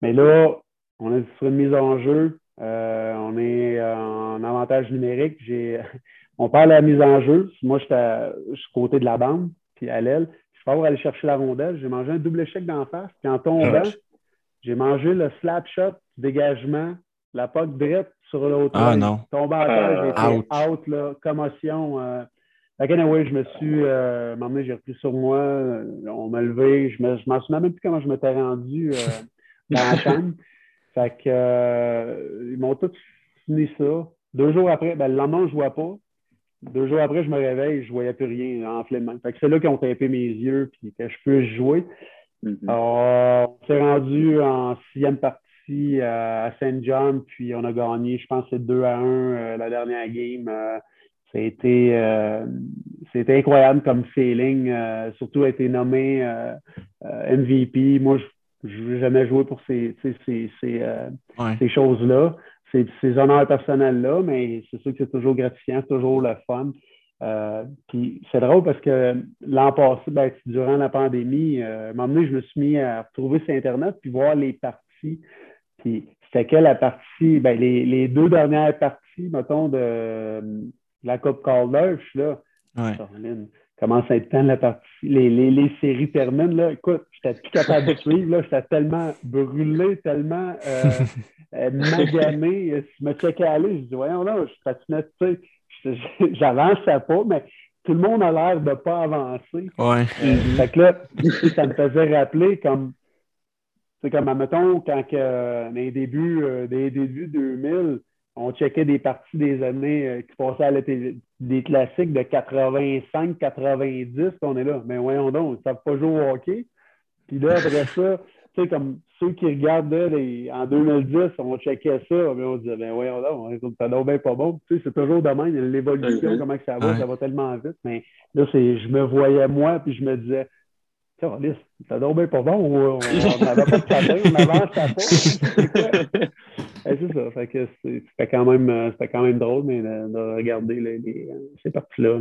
Mais là, on est sur une mise en jeu. Euh, on est en avantage numérique. on parle de la mise en jeu. Moi, je suis côté de la bande, puis à l'aile. Je vais aller chercher la rondelle. J'ai mangé un double échec d'en face. Puis en tombant, j'ai mangé le slap shot, dégagement, la poque drette sur l'autre. Ah non. Tombé en terre, j'ai été out, là, commotion. Euh, fait je me suis. Euh, j'ai repris sur moi. On m'a levé. Je ne m'en souviens même plus comment je m'étais rendu euh, dans la chambre. Fait que, euh, ils m'ont tous fini ça. Deux jours après, ben, le lendemain, je ne jouais pas. Deux jours après, je me réveille, je ne voyais plus rien en de Fait que c'est là qu'ils ont tapé mes yeux puis que je peux jouer. Mm-hmm. on s'est rendu en sixième partie à Saint John, puis on a gagné, je pense, c'est 2 à 1 la dernière game. Euh, c'était incroyable comme feeling, euh, surtout a été nommé euh, MVP. Moi, je n'ai jamais joué pour ces, ces, ces, choses-là, ces, honneurs personnels-là, mais c'est sûr que c'est toujours gratifiant, c'est toujours le fun. Euh, puis c'est drôle parce que l'an passé, ben, durant la pandémie, euh, à un moment donné, je me suis mis à retrouver sur Internet puis voir les parties. Puis c'était que la partie, ben, les, deux dernières parties, mettons, de, la Coupe Calder, je suis là. Ouais. commence à être la partie. Les, les, séries terminent. Là. Écoute, j'étais plus capable de suivre. J'étais tellement brûlé, tellement euh, magané. Je me suis calé. Je dis, voyons là, je patinais, tu sais j'avançais pas, mais tout le monde a l'air de ne pas avancer. Ouais. fait que là, ça me faisait rappeler comme, c'est comme, admettons, quand que, dans les débuts, euh, des débuts 2000, on checkait des parties des années euh, qui passaient à la télé, des classiques de 85, 90, on est là. Mais voyons donc, ils ne savent pas jouer au hockey. Puis là, après ça, tu sais, comme ceux qui regardent les, en 2010, on checkait ça, mais on disait, ben ouais, ça doit bien pas bon. Tu sais, c'est toujours de même, l'évolution, comment que ça va, ça va tellement vite. Mais là, je me voyais moi, puis je me disais, ça doit bien pas bon, on n'avait pas de patin, on avance à c'est ça, fait que c'était quand, même, quand même drôle, mais de, regarder les, ces parties-là.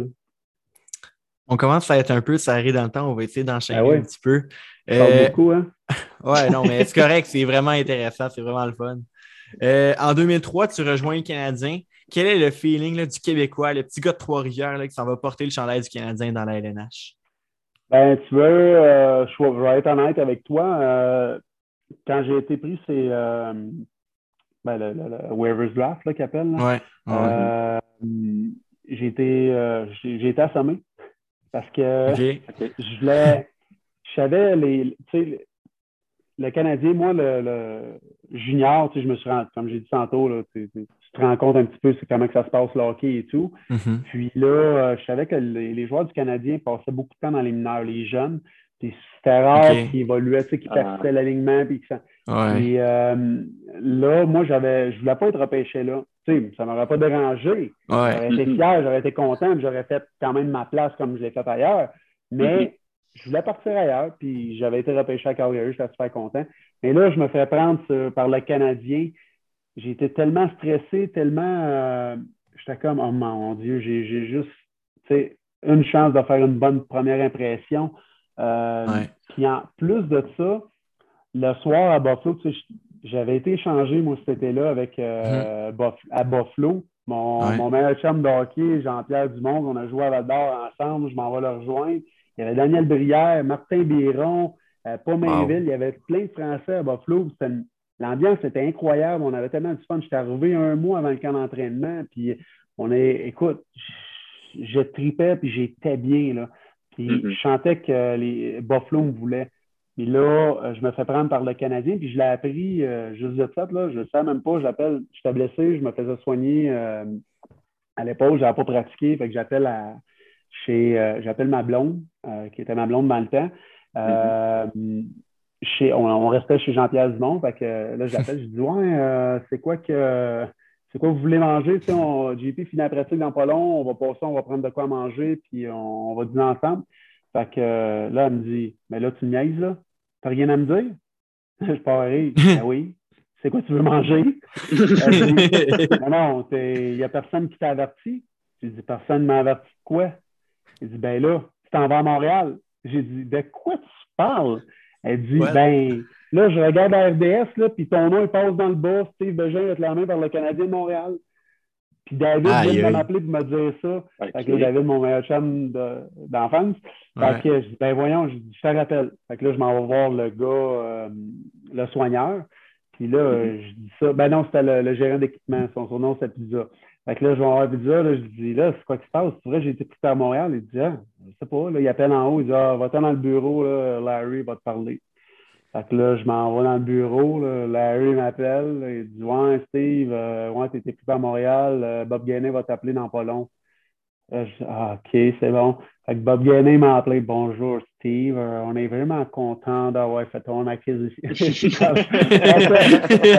On commence à être un peu serré dans le temps, on va essayer d'enchaîner ah un petit peu. Euh, beaucoup, hein? ouais, non, mais c'est correct, c'est vraiment intéressant, c'est vraiment le fun. Euh, en 2003, tu rejoins le Canadien. Quel est le feeling là, du Québécois, le petit gars de Trois-Rivières qui s'en va porter le chandail du Canadien dans la LNH? Ben, tu veux, euh, je vais être honnête avec toi. quand j'ai été pris, c'est ben, le, le, Waivers Draft qu'ils appellent. Ouais. j'ai été, j'ai été assommé parce que je voulais je savais, les, le Canadien, moi, le, junior, je me suis rendu, comme j'ai dit tantôt, là, tu, te rends compte un petit peu comment que ça se passe, le hockey et tout. Mm-hmm. Puis là, euh, je savais que les, joueurs du Canadien passaient beaucoup de temps dans les mineurs, les jeunes. Puis c'était rare qu'ils évoluaient, qu'ils ah. perçaient l'alignement. Puis, ça... Euh, là, moi, j'avais, je ne voulais pas être repêché là. sais, ça ne m'aurait pas dérangé. J'aurais été fier, j'aurais été content, j'aurais fait quand même ma place comme je l'ai fait ailleurs. Mais mm-hmm je voulais partir ailleurs, puis j'avais été repêché à Calgary, j'étais super content. Mais là, je me fais prendre par le Canadien. J'ai été tellement stressé, tellement. Euh, j'étais comme, oh mon Dieu, j'ai juste une chance de faire une bonne première impression. Euh, puis en plus de ça, le soir à Buffalo, j'avais été échangé, moi, cet été-là, avec, euh, mm-hmm. à Buffalo. Mon, meilleur chum de hockey, Jean-Pierre Dumont, on a joué à Val d'Or ensemble, je m'en vais le rejoindre. Il y avait Daniel Brière, Martin Biron, euh, Paul Mainville. Il y avait plein de Français à Buffalo. L'ambiance était incroyable. On avait tellement de fun. J'étais arrivé un mois avant le camp d'entraînement. Puis on est, écoute, je tripais puis j'étais bien. Là. Puis mm-hmm. je chantais que les Buffalo me voulaient. Puis là, euh, je me fais prendre par le Canadien, puis je l'ai appris euh, juste de ça, là, je ne sais même pas, j'appelle, j'étais blessé, je me faisais soigner à l'épaule, je n'avais pas pratiqué, fait que j'appelle à, chez, euh, j'appelle ma blonde, euh, qui était ma blonde dans le temps. Euh, chez, on, restait chez Jean-Pierre Dumont. Fait que là, j'appelle, je dis Ouais, c'est quoi que c'est quoi vous voulez manger? On, JP finit la pratique dans pas long, on va passer, on va prendre de quoi manger, puis on, va dîner ensemble. Fait que là, elle me dit Mais là, tu niaises, là? T'as rien à me dire? je parie. Ben oui. C'est quoi tu veux manger? non, non, il n'y a personne qui t'a averti. J'ai dit Personne ne m'a averti de quoi? Il dit, ben là, tu t'en vas à Montréal. J'ai dit, de quoi tu parles? Elle dit, ben là, je regarde la RDS, là, puis ton nom, il passe dans le bas. Steve Bégin est main par le Canadien de Montréal. Puis David vient de m'appeler pour me dire ça. Fait que David, mon meilleur chum d'enfance. fait que je dis, ben voyons, je, je te rappelle. Fait que là, je m'en vais voir le gars, euh, le soigneur. Puis là, mm-hmm. je dis ça. Ben non, c'était le, gérant d'équipement. Son surnom, c'était Pizza. Fait que là, je vais avoir Pizza, là, je dis, là, c'est quoi qui se passe? C'est vrai, j'ai été pris à Montréal. Il dit, ah, je sais pas, là, il appelle en haut, il dit, ah, va-t'en dans le bureau, là, Larry va te parler. Fait que là, je m'en vais dans le bureau, là, Larry m'appelle, il dit, ouais, Steve, euh, ouais, t'étais pris à Montréal, euh, Bob Gainé va t'appeler dans pas long. je dis, ah, OK, c'est bon. Fait que Bob Gainé m'a appelé Bonjour Steve, euh, on est vraiment content d'avoir fait ton acquisition.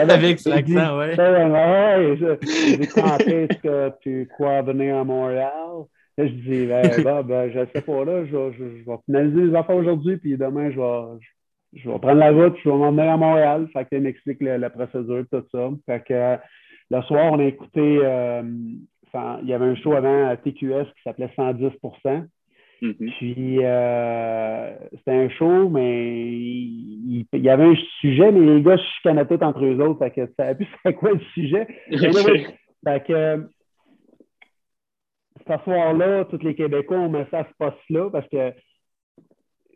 Avec l'accent, oui. Ouais, je, dis quand est-ce que tu crois venir à Montréal? Là, je dis, ben, Bob, ben, je sais pas, là, je, je, vais finaliser les affaires aujourd'hui, puis demain, je vais, je, vais prendre la route, je vais m'emmener à Montréal. Fait que m'explique la, la, procédure, tout ça. Fait que le soir, on a écouté euh, il y avait un show avant à TQS qui s'appelait 110 Mm-hmm. Puis, euh, c'était un show, mais il, y avait un sujet, mais les gars chicanaient tout entre eux autres. Fait que ça a pu c'était quoi le sujet? fait que, ce soir-là, tous les Québécois ont mis ça à ce poste-là parce que,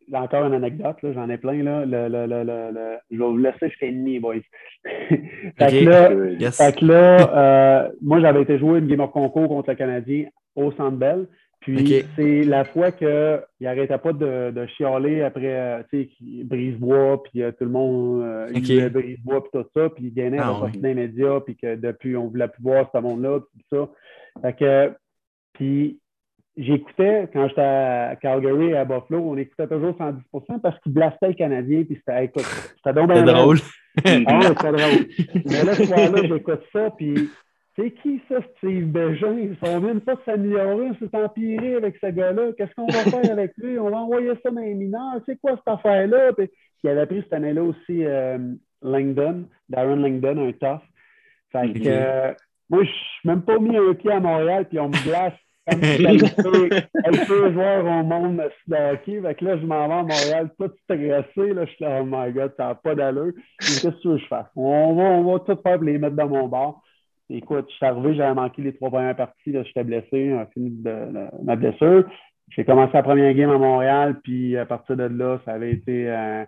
là, encore une anecdote, j'en ai plein. Là, le, le, le, je vais vous laisser jusqu'à demi, boys. fait, que là, fait que là euh, moi, j'avais été jouer une game of concours contre le Canadien au Centre Bell. Puis c'est la fois qu'il n'arrêtait pas de, de, chialer après, euh, tu sais, brise-bois, puis euh, tout le monde euh, brise-bois, puis tout ça, puis il gagnait ah, dans les médias, puis que depuis, on ne voulait plus voir ce monde-là, puis tout ça. Fait que, puis j'écoutais, quand j'étais à Calgary, à Buffalo, on écoutait toujours 110 parce qu'il blastait le Canadien, puis c'était, écoute, c'était donc bien drôle. ah, c'était drôle. Mais là, ce soir-là, j'écoute ça, puis c'est qui ça, Steve Bégin? Ils sont même pas s'améliorer, c'est empiré avec ce gars-là. Qu'est-ce qu'on va faire avec lui? On va envoyer ça dans les mineurs. C'est quoi cette affaire-là? Puis, il avait pris cette année-là aussi euh, Langdon, Darren Langdon, un tough. Fait que euh, moi, je suis même pas mis un pied à Montréal, puis on me glace comme elle peut joueur au monde de hockey. Fait que là, je m'en vais à Montréal tout stressé. Là, je suis là, oh my god, ça n'a pas d'allure. Qu'est-ce que tu veux que je fasse? On va, on va tout faire pour les mettre dans mon bar. Écoute, je suis arrivé, j'avais manqué les trois premières parties, j'étais blessé, j'ai fini de, ma blessure. J'ai commencé la première game à Montréal, puis à partir de là, ça avait été euh,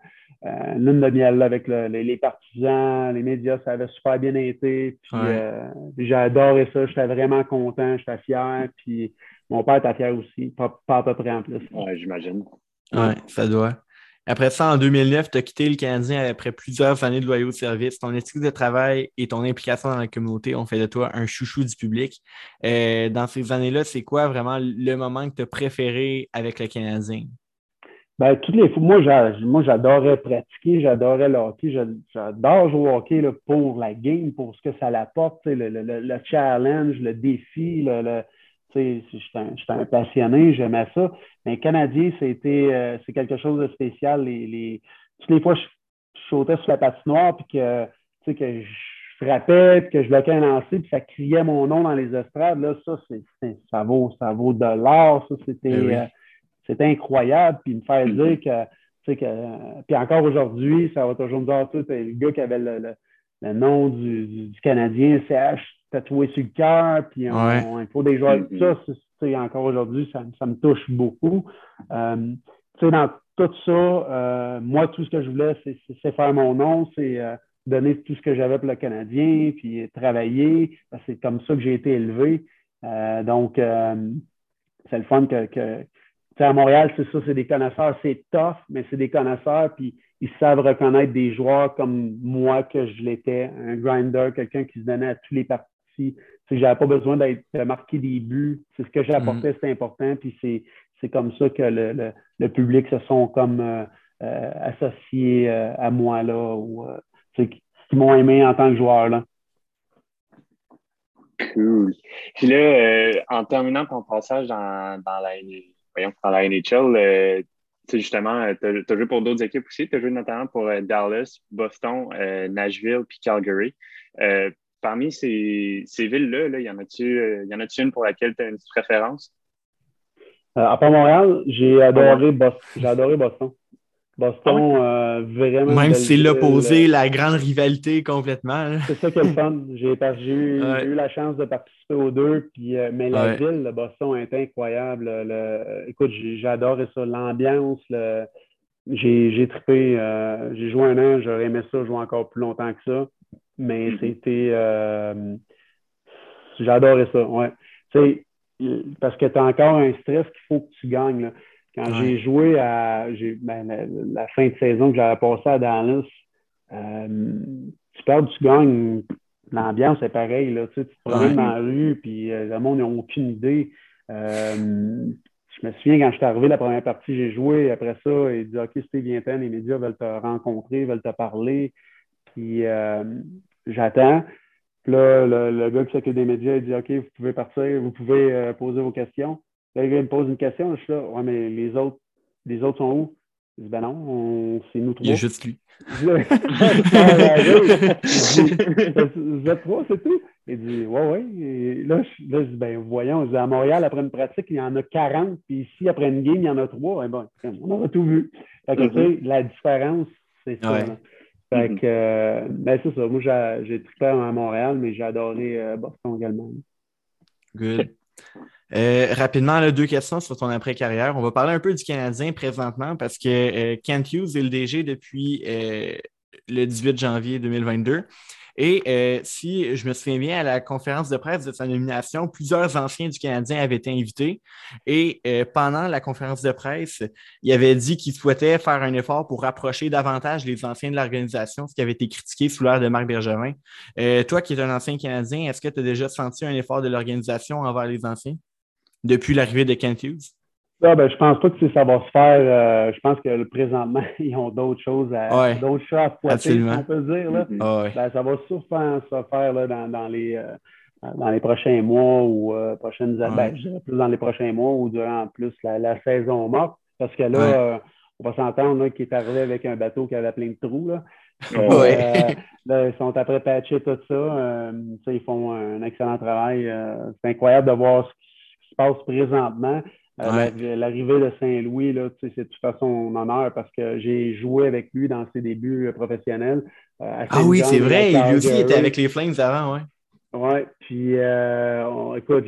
euh, une lune de miel avec les, partisans, les médias, ça avait super bien été. Puis, euh, j'ai adoré ça, j'étais vraiment content, j'étais fier. Puis mon père était fier aussi, pas, pas à peu près en plus. Oui, j'imagine. Oui, ça doit. Après ça, en 2009, tu as quitté le Canadien après plusieurs années de loyaux service. Ton éthique de travail et ton implication dans la communauté ont fait de toi un chouchou du public. Euh, dans ces années-là, c'est quoi vraiment le moment que tu as préféré avec le Canadien? Ben, toutes les fois, moi, j'adorais pratiquer, j'adorais le hockey, j'adore jouer au hockey pour la game, pour ce que ça l'apporte, le, le, challenge, le défi, le, J'étais un, un, passionné, j'aimais ça. Mais Canadien, c'était euh, c'est quelque chose de spécial. Les, les, toutes les fois, je, je sautais sur la patinoire, puis que, que je frappais, puis que je bloquais un lancer, puis ça criait mon nom dans les estrades. Là, ça, ça, vaut, ça vaut de l'or. Ça, c'était, eh euh, incroyable. Puis me faire dire que, que, puis encore aujourd'hui, ça va toujours me dire, tu le gars qui avait le, le, nom du, du, Canadien, CH tatoué sur le cœur, puis on, il faut des joueurs. Mm-hmm. Ça, encore aujourd'hui, ça, ça, me touche beaucoup. Euh, dans tout ça, euh, moi, tout ce que je voulais, c'est faire mon nom, c'est euh, donner tout ce que j'avais pour le Canadien, puis travailler. C'est comme ça que j'ai été élevé. Euh, donc, c'est le fun que, que à Montréal, c'est ça, c'est des connaisseurs, c'est tough, mais c'est des connaisseurs, puis ils savent reconnaître des joueurs comme moi que je l'étais, un grinder, quelqu'un qui se donnait à tous les parties si, si j'avais pas besoin d'être marqué des buts, c'est ce que j'ai apporté, mm. c'est important. Puis c'est comme ça que le, le, public se sont comme euh, euh, associés euh, à moi là, ou qui, m'ont aimé en tant que joueur là. Cool. Puis là, en terminant ton passage dans, dans la, voyons, dans la NHL, justement, tu as, joué pour d'autres équipes aussi. Tu as joué notamment pour Dallas, Boston, Nashville puis Calgary parmi ces, villes-là, là, y en a-tu euh, une pour laquelle tu as une préférence? Euh, à part Montréal, j'ai adoré, Boston. J'ai adoré Boston. Boston, ah euh, vraiment. Même si c'est l'opposé, la grande rivalité complètement. C'est ça qui est le fun. J'ai eu, la chance de participer aux deux, puis, mais la ville de Boston est incroyable. écoute, j'ai adoré ça. L'ambiance, j'ai trippé. j'ai joué un an, j'aurais aimé ça jouer encore plus longtemps que ça. Mais mm-hmm. c'était. Euh, j'adorais ça, ouais. Tu sais, parce que tu as encore un stress qu'il faut que tu gagnes. Quand j'ai joué à ben, la, fin de saison que j'avais passé à Dallas, euh, tu perds, tu gagnes. L'ambiance est pareille. Là, tu, sais, tu te promènes dans la rue, puis euh, le monde n'a aucune idée. je me souviens quand je suis arrivé la première partie, j'ai joué. Après ça, il dit OK, Steve, viens les médias veulent te rencontrer, veulent te parler. Puis j'attends. Puis là, le, gars qui s'occupe des médias, il dit OK, vous pouvez partir, vous pouvez euh, poser vos questions. Là, gars me pose une question, je suis là, ouais, mais les autres, les autres sont où? Je dis, ben non, c'est nous trois. Il y a juste lui. Vous êtes trois, c'est tout? Il dit, ouais, ouais. Et là, je, là, je dis, ben voyons, je dis, à Montréal, après une pratique, il y en a 40, puis ici, après une game, il y en a trois. Eh ben, on aura tout vu. Fait que, tu sais, la différence, c'est ça. Ouais. Fait que, euh, ben, c'est ça. Moi, j'ai trippé à Montréal, mais j'ai adoré euh, Boston également. Good. Euh, rapidement, là, deux questions sur ton après-carrière. On va parler un peu du Canadien présentement parce que euh, Kent Hughes est le DG depuis le 18 janvier 2022. Et euh, si je me souviens bien, à la conférence de presse de sa nomination, plusieurs anciens du Canadien avaient été invités. Et euh, pendant la conférence de presse, il avait dit qu'il souhaitait faire un effort pour rapprocher davantage les anciens de l'organisation, ce qui avait été critiqué sous l'ère de Marc Bergevin. Euh, toi, qui es un ancien Canadien, est-ce que tu as déjà senti un effort de l'organisation envers les anciens depuis l'arrivée de Kent Hughes? Ah, ben, je pense pas que ça va se faire. euh, je pense que présentement, ils ont d'autres choses à Ouais. d'autres chats à fouetter, si on peut dire. Là. Ah ouais. Ben, ça va sûrement se faire là, dans, dans les, euh, dans les prochains mois ou euh, prochaines. Ouais. Ben, je dirais plus dans les prochains mois ou durant plus la, la saison morte. Parce que là, on va s'entendre qu'il est arrivé avec un bateau qui avait plein de trous. Là. Euh, ils sont après patcher tout ça. Ils font un excellent travail. C'est incroyable de voir ce qui se passe présentement. Euh, Ouais. L'arrivée de Saint-Louis, c'est de toute façon mon honneur parce que j'ai joué avec lui dans ses débuts euh, professionnels. euh, Ah oui, c'est vrai. Lui aussi, il était avec les Flames avant, ouais. Oui, puis euh, on- écoute,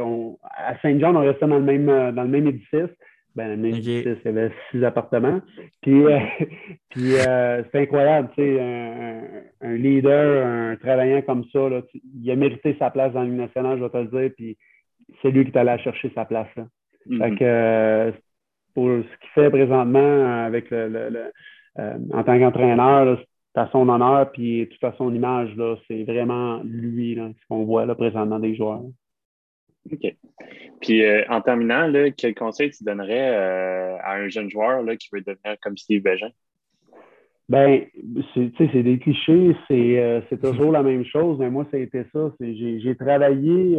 on- à Saint-Jean, on restait dans le même dans le même édifice. Ben, le même édifice, il y avait six appartements. Puis, euh, puis euh, c'est incroyable, tu sais, un, leader, un travaillant comme ça, là, tu- il a mérité sa place dans Ligue nationale, je vais te le dire, puis c'est lui qui est allé chercher sa place. Là. Mhm. Fait que pour ce qu'il fait présentement euh, avec le, le- le- euh, en tant qu'entraîneur, c'est à son honneur, puis tout à son image, là, c'est vraiment lui, là, ce qu'on voit là, présentement des joueurs. OK. Puis euh, en terminant, là, quel conseil tu donnerais euh, à un jeune joueur là, qui veut devenir comme Steve Bégin? Ben, c'est tu sais, c'est des clichés, c'est c'est toujours la même chose, mais moi, ça a été ça. c'est- J'ai j'ai travaillé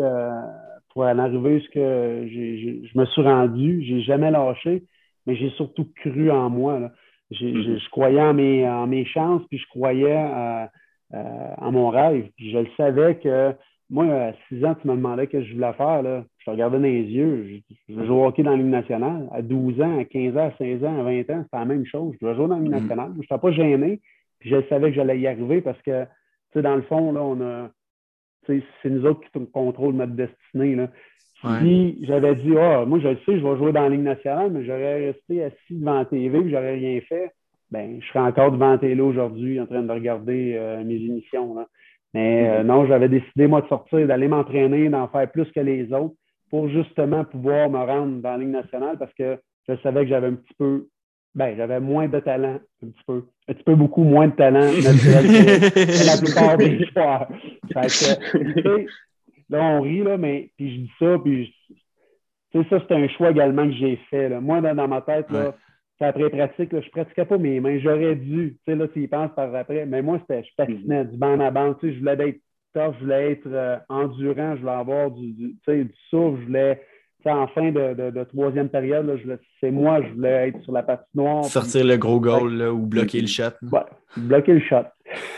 pour en arriver ce que je me suis rendu. J'ai jamais lâché, mais j'ai surtout cru en moi. là. Mhm. j'ai- Je croyais en mes, en mes chances, puis je croyais euh, euh, en mon rêve. Puis je le savais que moi, à 6 ans, tu me demandais ce que je voulais faire. Là. Je te regardais dans les yeux. Je, je jouer au hockey dans la Ligue nationale. À 12 ans, à 15 ans, à 16 ans, à 20 ans, c'était la même chose. Je jouer dans la Ligue Mhm. nationale. Je n'étais pas gêné. Puis je savais que j'allais y arriver parce que, tu sais, dans le fond, là, on a. C'est nous autres qui contrôlent notre destinée. Là. Ouais. Si j'avais dit, ah, moi, je le sais, je vais jouer dans la Ligue nationale, mais j'aurais resté assis devant la TV et j'aurais rien fait, ben, je serais encore devant la télé aujourd'hui en train de regarder euh, mes émissions. Là. Mais euh, non, j'avais décidé, moi, de sortir, d'aller m'entraîner, d'en faire plus que les autres pour justement pouvoir me rendre dans la Ligue nationale parce que je savais que j'avais un petit peu, ben, j'avais moins de talent, un petit peu, un petit peu beaucoup moins de talent naturel que, la plupart des joueurs. Fait que, tu sais, là, on rit, là, mais puis je dis ça, puis je- tu sais, ça, c'est un choix également que j'ai fait. Là. Moi, dans, dans ma tête, là, Ouais. c'est après pratique, là, je pratiquais pas mes mains. J'aurais dû. Tu sais, là, tu y penses par après. Mais moi, c'était, je patinais du banc à banc. Tu sais, je voulais être tough, je voulais être euh, endurant, je voulais avoir du, du, tu sais, du souffle, je voulais. En fin de, de, de troisième période, c'est moi, je voulais être sur la patinoire. puis- Sortir le gros goal là, ou bloquer le shot. Ouais, bloquer le shot.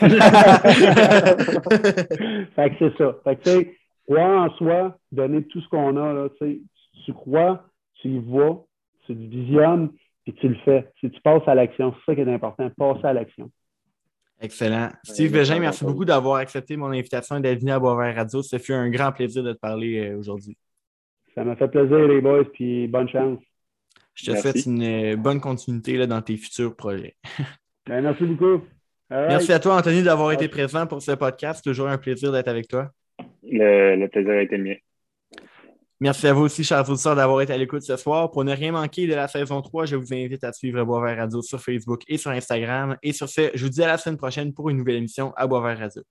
fait que c'est ça. Fait que, tu sais, croire en soi, donner tout ce qu'on a, là, tu sais, tu crois, tu y vas, tu visionnes, puis tu le fais. Si tu passes à l'action, c'est ça qui est important, passer à l'action. Excellent. Steve Ouais, Bégin, merci beaucoup d'avoir accepté mon invitation et d'être venu à Boisvert Radio. Ça fut un grand plaisir de te parler euh, aujourd'hui. Ça m'a fait plaisir, les boys, puis bonne chance. Je te Merci. souhaite une euh, bonne continuité là, dans tes futurs projets. Ben, merci beaucoup. Right. Merci à toi, Anthony, d'avoir été présent pour ce podcast. Toujours un plaisir d'être avec toi. Le, le plaisir a été le mien. Merci à vous aussi, chers auditeurs, d'avoir été à l'écoute ce soir. Pour ne rien manquer de la saison 3, je vous invite à suivre Boisvert Radio sur Facebook et sur Instagram. Et sur ce, je vous dis à la semaine prochaine pour une nouvelle émission à Boisvert Radio.